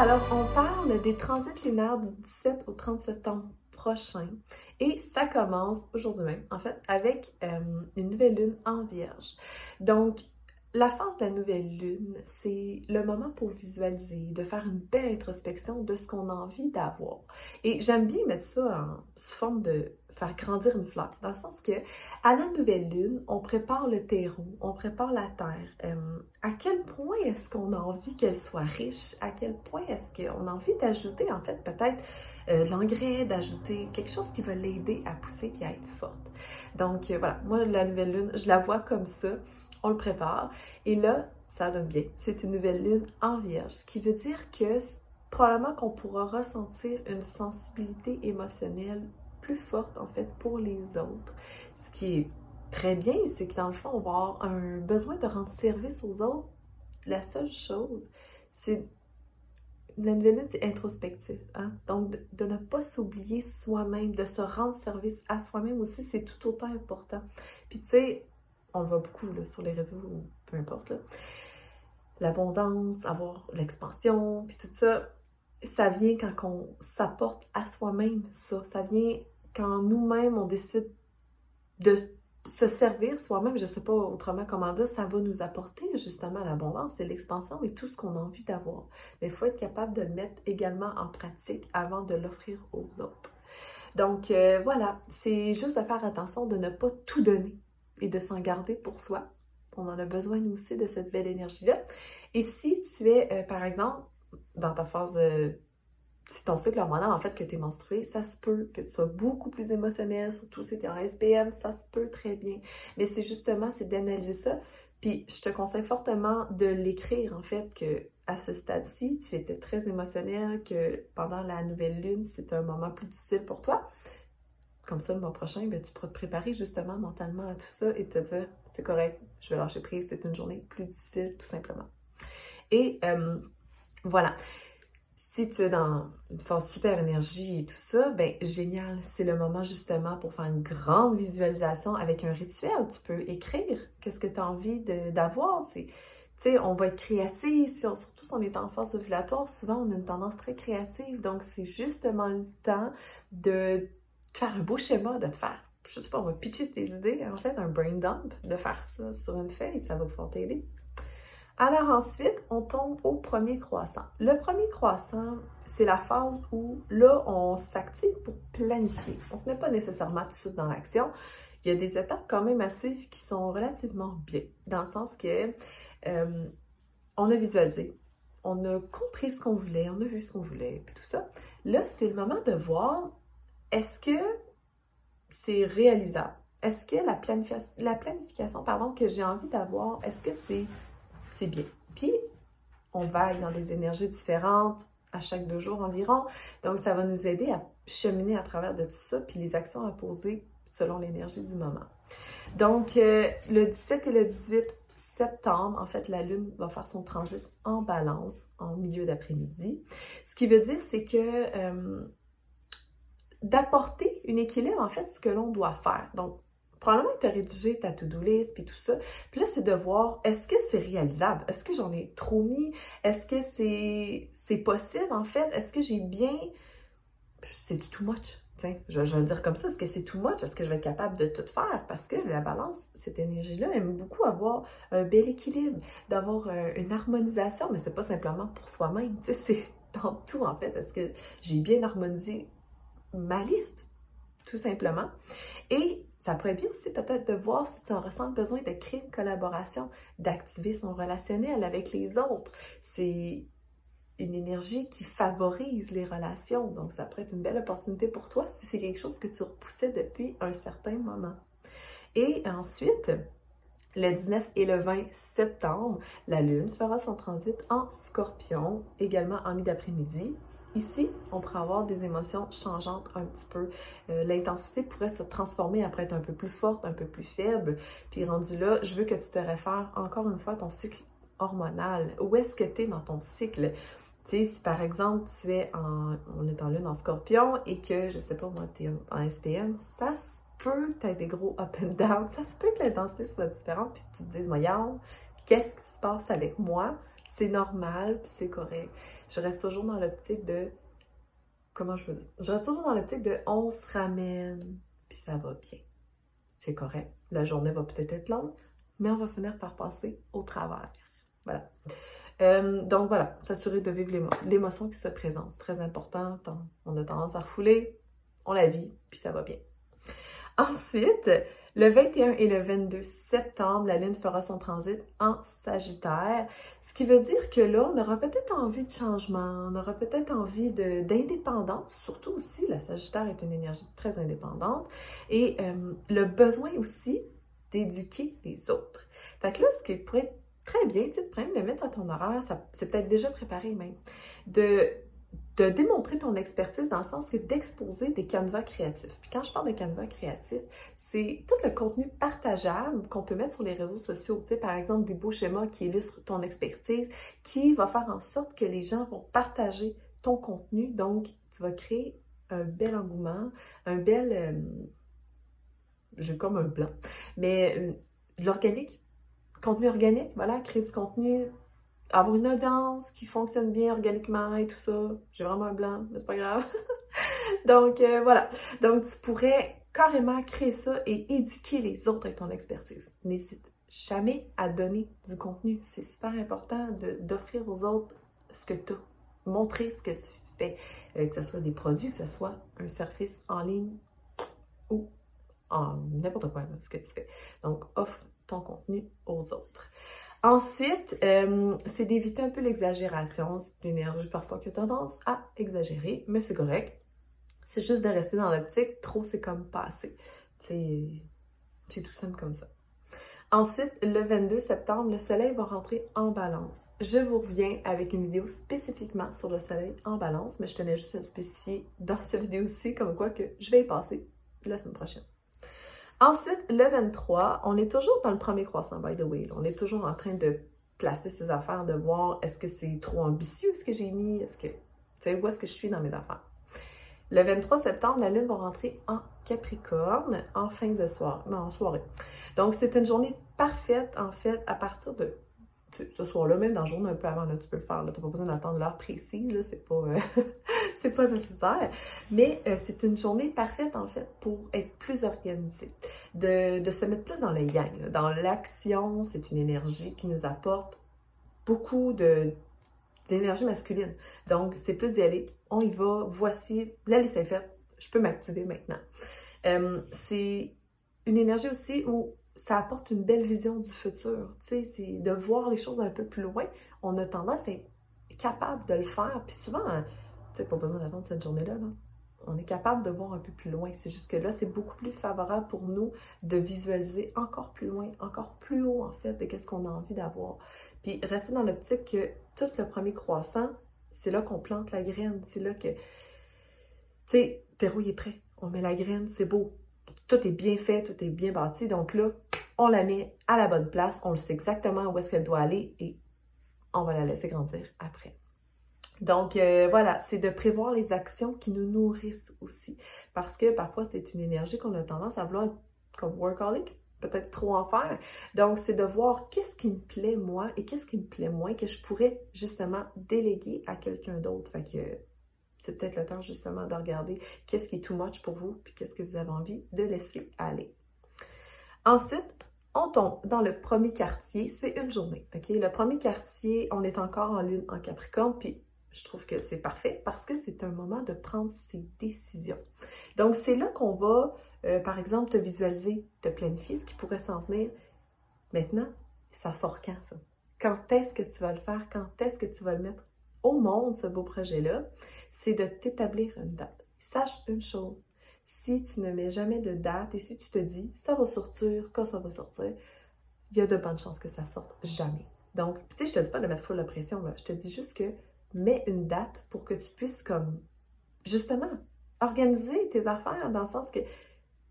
Alors, on parle des transits lunaires du 17 au 30 septembre prochain. Et ça commence aujourd'hui même, en fait, avec euh, une nouvelle lune en vierge. Donc, la phase de la nouvelle lune, c'est le moment pour visualiser, de faire une belle introspection de ce qu'on a envie d'avoir. Et j'aime bien mettre ça en, sous forme de faire grandir une fleur, dans le sens que à la nouvelle lune, on prépare le terreau, on prépare la terre. Euh, à quel point est-ce qu'on a envie qu'elle soit riche? À quel point est-ce qu'on a envie d'ajouter, en fait, peut-être euh, l'engrais, d'ajouter quelque chose qui va l'aider à pousser et à être forte? Donc euh, voilà, moi, la nouvelle lune, je la vois comme ça. On le prépare. Et là, ça donne bien. C'est une nouvelle lune en vierge, ce qui veut dire que probablement qu'on pourra ressentir une sensibilité émotionnelle plus forte en fait pour les autres. Ce qui est très bien, c'est que dans le fond, on va avoir un besoin de rendre service aux autres. La seule chose, c'est la nouvelle c'est introspectif. Hein? Donc, de, ne pas s'oublier soi-même, de se rendre service à soi-même aussi, c'est tout autant important. Puis, tu sais, on le voit beaucoup sur les réseaux, peu importe. L'abondance, avoir l'expansion, puis tout ça, ça vient quand on s'apporte à soi-même ça. Ça vient quand nous-mêmes, on décide de se servir soi-même, je ne sais pas autrement comment dire, ça va nous apporter justement l'abondance et l'expansion et tout ce qu'on a envie d'avoir. Mais il faut être capable de le mettre également en pratique avant de l'offrir aux autres. Donc euh, voilà, c'est juste de faire attention de ne pas tout donner et de s'en garder pour soi. On en a besoin nous aussi de cette belle énergie-là. Et si tu es, euh, par exemple, dans ta phase euh, si ton cycle hormonal, en fait, que tu es menstrué, ça se peut que tu sois beaucoup plus émotionnel, surtout si tu es en SPM, ça se peut très bien. Mais c'est justement, c'est d'analyser ça. Puis je te conseille fortement de l'écrire, en fait, que à ce stade-ci, tu étais très émotionnel, que pendant la nouvelle lune, c'est un moment plus difficile pour toi. Comme ça, le mois prochain, ben, tu pourras te préparer justement mentalement à tout ça et te dire, c'est correct, je vais lâcher prise, c'est une journée plus difficile, tout simplement. Et euh, voilà si tu es dans une force super énergie et tout ça, ben génial, c'est le moment justement pour faire une grande visualisation avec un rituel. Tu peux écrire qu'est-ce que tu as envie d'avoir? Tu sais, on va être créatif, surtout si on est en phase ovulatoire, souvent on a une tendance très créative. Donc, c'est justement le temps de faire un beau schéma, de te faire, je sais pas, on va pitcher tes idées, en fait, un brain dump, de faire ça sur une feuille, ça va pouvoir t'aider. Alors ensuite, on tombe au premier croissant. Le premier croissant, c'est la phase où là, on s'active pour planifier. On ne se met pas nécessairement tout de suite dans l'action. Il y a des étapes quand même à qui sont relativement bien, dans le sens que euh, on a visualisé, on a compris ce qu'on voulait, on a vu ce qu'on voulait, puis tout ça. Là, c'est le moment de voir est-ce que c'est réalisable? Est-ce que la, planification, la planification que j'ai envie d'avoir, est-ce que c'est c'est bien. Puis, on vague dans des énergies différentes à chaque deux jours environ. Donc, ça va nous aider à cheminer à travers de tout ça, puis les actions à poser selon l'énergie du moment. Donc, euh, le 17 et le 18 septembre, en fait, la Lune va faire son transit en balance en milieu d'après-midi. Ce qui veut dire, c'est que euh, d'apporter une équilibre, en fait, ce que l'on doit faire. Donc, probablement que tu as rédigé ta to-do list puis tout ça. Puis là, c'est de voir, est-ce que c'est réalisable? Est-ce que j'en ai trop mis? Est-ce que c'est, c'est possible, en fait? Est-ce que j'ai bien... C'est too much. Tiens, je, vais le dire comme ça. Est-ce que c'est too much? Est-ce que je vais être capable de tout faire? Parce que la balance, cette énergie-là, aime beaucoup avoir un bel équilibre, d'avoir euh, une harmonisation, mais c'est pas simplement pour soi-même. Tu sais, c'est dans tout, en fait. Est-ce que j'ai bien harmonisé ma liste? Tout simplement. Et ça pourrait bien aussi peut-être de voir si tu en ressens besoin de créer une collaboration, d'activer son relationnel avec les autres. C'est une énergie qui favorise les relations. Donc, ça pourrait être une belle opportunité pour toi si c'est quelque chose que tu repoussais depuis un certain moment. Et ensuite, le 19 et le 20 septembre, la Lune fera son transit en scorpion, également en mi-d'après-midi. Ici, on pourrait avoir des émotions changeantes un petit peu. Euh, l'intensité pourrait se transformer après être un peu plus forte, un peu plus faible. Puis rendu là, je veux que tu te réfères encore une fois à ton cycle hormonal. Où est-ce que tu es dans ton cycle? Tu sais, si par exemple tu es en, on est en lune en scorpion et que, je sais pas moi, tu es en SPM, ça se peut que tu des gros up and down. Ça se peut que l'intensité soit différente puis tu te dises, voyons, qu'est-ce qui se passe avec moi? C'est normal puis c'est correct je reste toujours dans l'optique de. Comment je veux dire? Je reste toujours dans l'optique de on se ramène, puis ça va bien. C'est correct. La journée va peut-être être longue, mais on va finir par passer au travers. Voilà. Euh, donc voilà, s'assurer de vivre l'émotion qui se présente. C'est très important. On a tendance à refouler, on la vit, puis ça va bien. Ensuite, le 21 et le 22 septembre, la Lune fera son transit en Sagittaire, ce qui veut dire que là, on aura peut-être envie de changement, on aura peut-être envie d'indépendance, surtout aussi, la Sagittaire est une énergie très indépendante, et euh, le besoin aussi d'éduquer les autres. Fait que là, ce qui pourrait être très bien, tu sais, tu pourrais même le mettre à ton horaire, c'est peut-être déjà préparé même, de de démontrer ton expertise dans le sens que d'exposer des canevas créatifs. Puis quand je parle de canevas créatifs, c'est tout le contenu partageable qu'on peut mettre sur les réseaux sociaux. Tu sais, par exemple, des beaux schémas qui illustrent ton expertise, qui va faire en sorte que les gens vont partager ton contenu. Donc, tu vas créer un bel engouement, un bel... Euh, j'ai comme un blanc, mais euh, de l'organique, contenu organique, voilà, créer du contenu avoir une audience qui fonctionne bien organiquement et tout ça. J'ai vraiment un blanc, mais c'est pas grave. Donc euh, voilà. Donc tu pourrais carrément créer ça et éduquer les autres avec ton expertise. N'hésite jamais à donner du contenu. C'est super important d'offrir aux autres ce que tu as, montrer ce que tu fais, euh, que ce soit des produits, que ce soit un service en ligne ou en n'importe quoi, ce que tu fais. Donc offre ton contenu aux autres. Ensuite, euh, c'est d'éviter un peu l'exagération. C'est une énergie parfois qui a tendance à exagérer, mais c'est correct. C'est juste de rester dans l'optique. Trop, c'est comme passer. C'est tout simple comme ça. Ensuite, le 22 septembre, le soleil va rentrer en balance. Je vous reviens avec une vidéo spécifiquement sur le soleil en balance, mais je tenais juste à spécifier dans cette vidéo-ci comme quoi que je vais y passer la semaine prochaine. Ensuite, le 23, on est toujours dans le premier croissant, by the way. On est toujours en train de placer ses affaires, de voir est-ce que c'est trop ambitieux ce que j'ai mis, est-ce que, tu sais, où est-ce que je suis dans mes affaires. Le 23 septembre, la Lune va rentrer en Capricorne en fin de soirée, non, en soirée. Donc, c'est une journée parfaite, en fait, à partir de ce soir-là, même dans le journée un peu avant, tu peux le faire. Tu n'as pas besoin d'attendre l'heure précise, c'est pas, euh, c'est pas nécessaire. Mais euh, c'est une journée parfaite, en fait, pour être plus organisé, de, de se mettre plus dans le yang. Dans l'action, c'est une énergie qui nous apporte beaucoup de, d'énergie masculine. Donc, c'est plus d'y aller, on y va, voici, la liste est faite, je peux m'activer maintenant. Euh, c'est une énergie aussi où ça apporte une belle vision du futur. Tu sais, c'est de voir les choses un peu plus loin. On a tendance à être capable de le faire. Puis souvent, tu sais, pas besoin d'attendre cette journée-là. On est capable de voir un peu plus loin. C'est juste que là, c'est beaucoup plus favorable pour nous de visualiser encore plus loin, encore plus haut, en fait, de ce qu'on a envie d'avoir. Puis rester dans l'optique que tout le premier croissant, c'est là qu'on plante la graine. C'est là que, tu sais, terreau est prêt. On met la graine, c'est beau tout est bien fait, tout est bien bâti. Donc là, on la met à la bonne place, on le sait exactement où est-ce qu'elle doit aller et on va la laisser grandir après. Donc euh, voilà, c'est de prévoir les actions qui nous nourrissent aussi. Parce que parfois, c'est une énergie qu'on a tendance à vouloir comme workaholic, peut-être trop en faire. Donc, c'est de voir qu'est-ce qui me plaît moi et qu'est-ce qui me plaît moins que je pourrais justement déléguer à quelqu'un d'autre. Fait que c'est peut-être le temps justement de regarder qu'est-ce qui est too much pour vous, puis qu'est-ce que vous avez envie de laisser aller. Ensuite, on tombe dans le premier quartier, c'est une journée. OK? Le premier quartier, on est encore en lune en Capricorne, puis je trouve que c'est parfait parce que c'est un moment de prendre ses décisions. Donc, c'est là qu'on va, euh, par exemple, te visualiser, te planifier ce qui pourrait s'en venir. Maintenant, ça sort quand ça? Quand est-ce que tu vas le faire? Quand est-ce que tu vas le mettre au monde, ce beau projet-là? c'est de t'établir une date. Sache une chose, si tu ne mets jamais de date et si tu te dis ça va sortir quand ça va sortir, il y a de bonnes chances que ça sorte jamais. Donc, tu sais, je te dis pas de mettre full la pression, là. Je te dis juste que mets une date pour que tu puisses, comme, justement, organiser tes affaires dans le sens que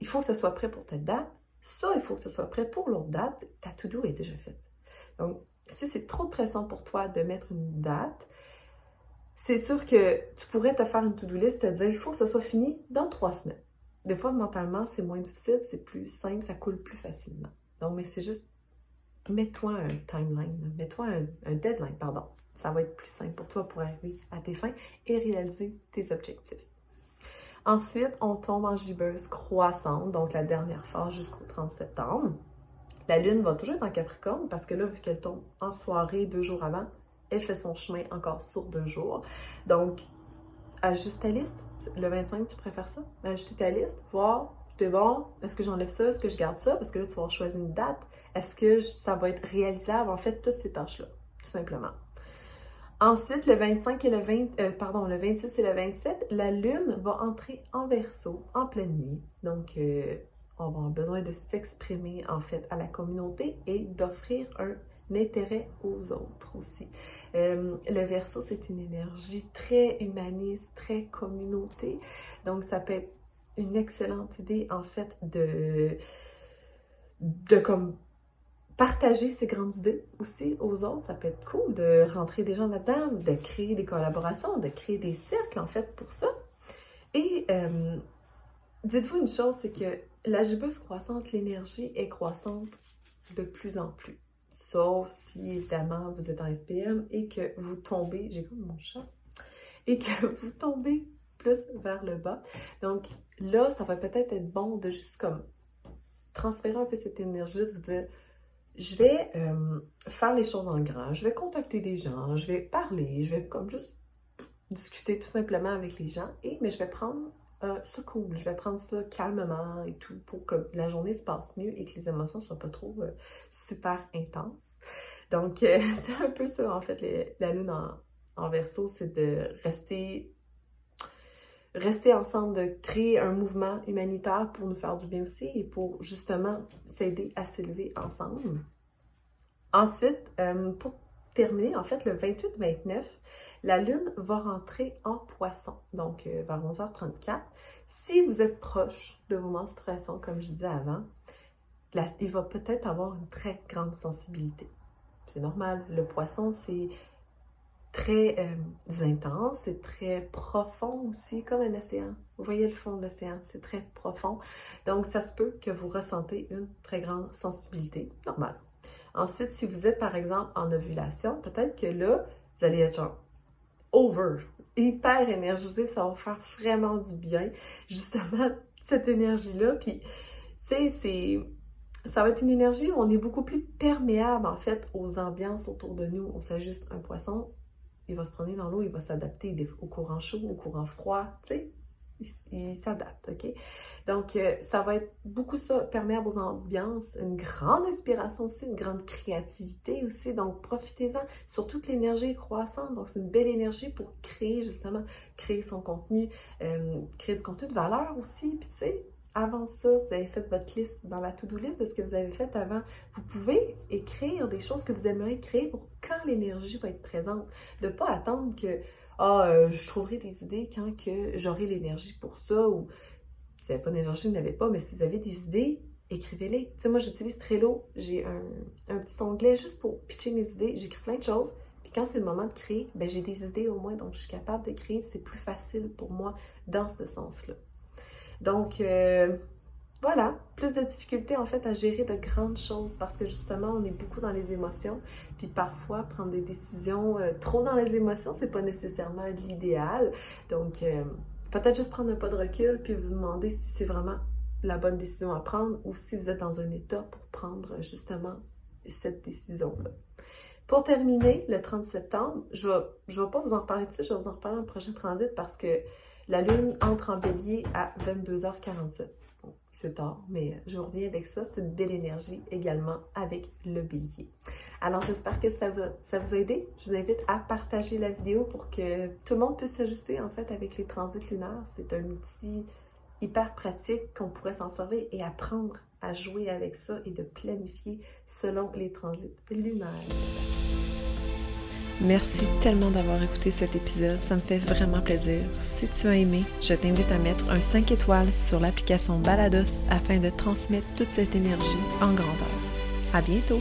il faut que ce soit prêt pour telle date. Ça, il faut que ce soit prêt pour l'autre date. Ta to-do est déjà faite. Donc, si c'est trop de pression pour toi de mettre une date, c'est sûr que tu pourrais te faire une to-do list, te dire il faut que ce soit fini dans trois semaines. Des fois, mentalement, c'est moins difficile, c'est plus simple, ça coule plus facilement. Donc, mais c'est juste, mets-toi un timeline, mets-toi un, deadline, pardon. Ça va être plus simple pour toi pour arriver à tes fins et réaliser tes objectifs. Ensuite, on tombe en gibbeuse croissante, donc la dernière phase jusqu'au 30 septembre. La lune va toujours être en Capricorne parce que là, vu qu'elle tombe en soirée deux jours avant, elle fait son chemin encore sur deux jours. Donc, ajuste ta liste. Le 25, tu préfères ça? Ajuster ta liste, voir, es bon, est-ce que j'enlève ça, est-ce que je garde ça? Parce que là, tu vas choisir une date. Est-ce que ça va être réalisable? En fait, toutes ces tâches-là, tout simplement. Ensuite, le 25 et le 20, euh, pardon, le 26 et le 27, la Lune va entrer en verso en pleine nuit. Donc, euh, on va avoir besoin de s'exprimer en fait à la communauté et d'offrir un intérêt aux autres aussi. Euh, le verso, c'est une énergie très humaniste, très communauté. Donc, ça peut être une excellente idée, en fait, de, de comme partager ses grandes idées aussi aux autres. Ça peut être cool de rentrer des gens là-dedans, de créer des collaborations, de créer des cercles, en fait, pour ça. Et euh, dites-vous une chose, c'est que la jubeuse croissante, l'énergie est croissante de plus en plus. Sauf si, évidemment, vous êtes en SPM et que vous tombez, j'ai comme mon chat, et que vous tombez plus vers le bas. Donc là, ça va peut-être être bon de juste comme transférer un peu cette énergie-là, de vous dire, je vais euh, faire les choses en grand, je vais contacter des gens, je vais parler, je vais comme juste discuter tout simplement avec les gens, et mais je vais prendre euh, ça cool, je vais prendre ça calmement et tout pour que la journée se passe mieux et que les émotions soient pas trop euh, super intenses. Donc, euh, c'est un peu ça, en fait, la lune en verso, c'est de rester rester ensemble, de créer un mouvement humanitaire pour nous faire du bien aussi et pour justement s'aider à s'élever ensemble. Ensuite, pour terminer, en fait, le 28-29, la Lune va rentrer en poisson, donc euh, vers 11h34. Si vous êtes proche de vos menstruations, comme je disais avant, il va peut-être avoir une très grande sensibilité. C'est normal, le poisson, c'est très euh, intense, c'est très profond aussi, comme un océan. Vous voyez le fond de l'océan, c'est très profond. Donc, ça se peut que vous ressentez une très grande sensibilité, normal. Ensuite, si vous êtes par exemple en ovulation, peut-être que là, vous allez être genre over, hyper énergisé, ça va faire vraiment du bien, justement, cette énergie-là. Puis, tu c'est. Ça va être une énergie où on est beaucoup plus perméable, en fait, aux ambiances autour de nous. On s'ajuste un poisson, il va se promener dans l'eau, il va s'adapter au courant chaud, au courant froid, tu sais, il s'adapte, OK? Donc, euh, ça va être beaucoup ça, perméable aux ambiances, une grande inspiration aussi, une grande créativité aussi. Donc, profitez-en. Surtout que l'énergie croissante. Donc, c'est une belle énergie pour créer, justement, créer son contenu, euh, créer du contenu de valeur aussi. Puis, tu sais, avant ça, vous avez fait votre liste dans la to-do list de ce que vous avez fait avant. Vous pouvez écrire des choses que vous aimeriez créer pour quand l'énergie va être présente. De ne pas attendre que ah, euh, je trouverai des idées quand que j'aurai l'énergie pour ça ou si vous n'avez pas d'énergie, vous n'avez pas, mais si vous avez des idées, écrivez-les. Tu sais, moi, j'utilise Trello. J'ai un, petit onglet juste pour pitcher mes idées. J'écris plein de choses. Puis quand c'est le moment de créer, ben, j'ai des idées au moins, donc je suis capable de créer. C'est plus facile pour moi dans ce sens-là. Donc, euh, voilà, plus de difficultés en fait à gérer de grandes choses parce que justement, on est beaucoup dans les émotions. Puis parfois, prendre des décisions euh, trop dans les émotions, c'est pas nécessairement l'idéal. Donc, euh, Peut-être juste prendre un pas de recul puis vous demander si c'est vraiment la bonne décision à prendre ou si vous êtes dans un état pour prendre justement cette décision-là. Pour terminer, le 30 septembre, je ne vais, je vais pas vous en reparler de ça, je vais vous en reparler en prochain transit parce que la Lune entre en bélier à 22h47 c'est tard, mais je reviens avec ça. C'est une belle énergie également avec le bélier. Alors, j'espère que ça, ça vous a aidé. Je vous invite à partager la vidéo pour que tout le monde puisse s'ajuster en fait avec les transits lunaires. C'est un outil hyper pratique qu'on pourrait s'en servir et apprendre à jouer avec ça et de planifier selon les transits lunaires. Merci tellement d'avoir écouté cet épisode, ça me fait vraiment plaisir. Si tu as aimé, je t'invite à mettre un 5 étoiles sur l'application Balados afin de transmettre toute cette énergie en grandeur. À bientôt!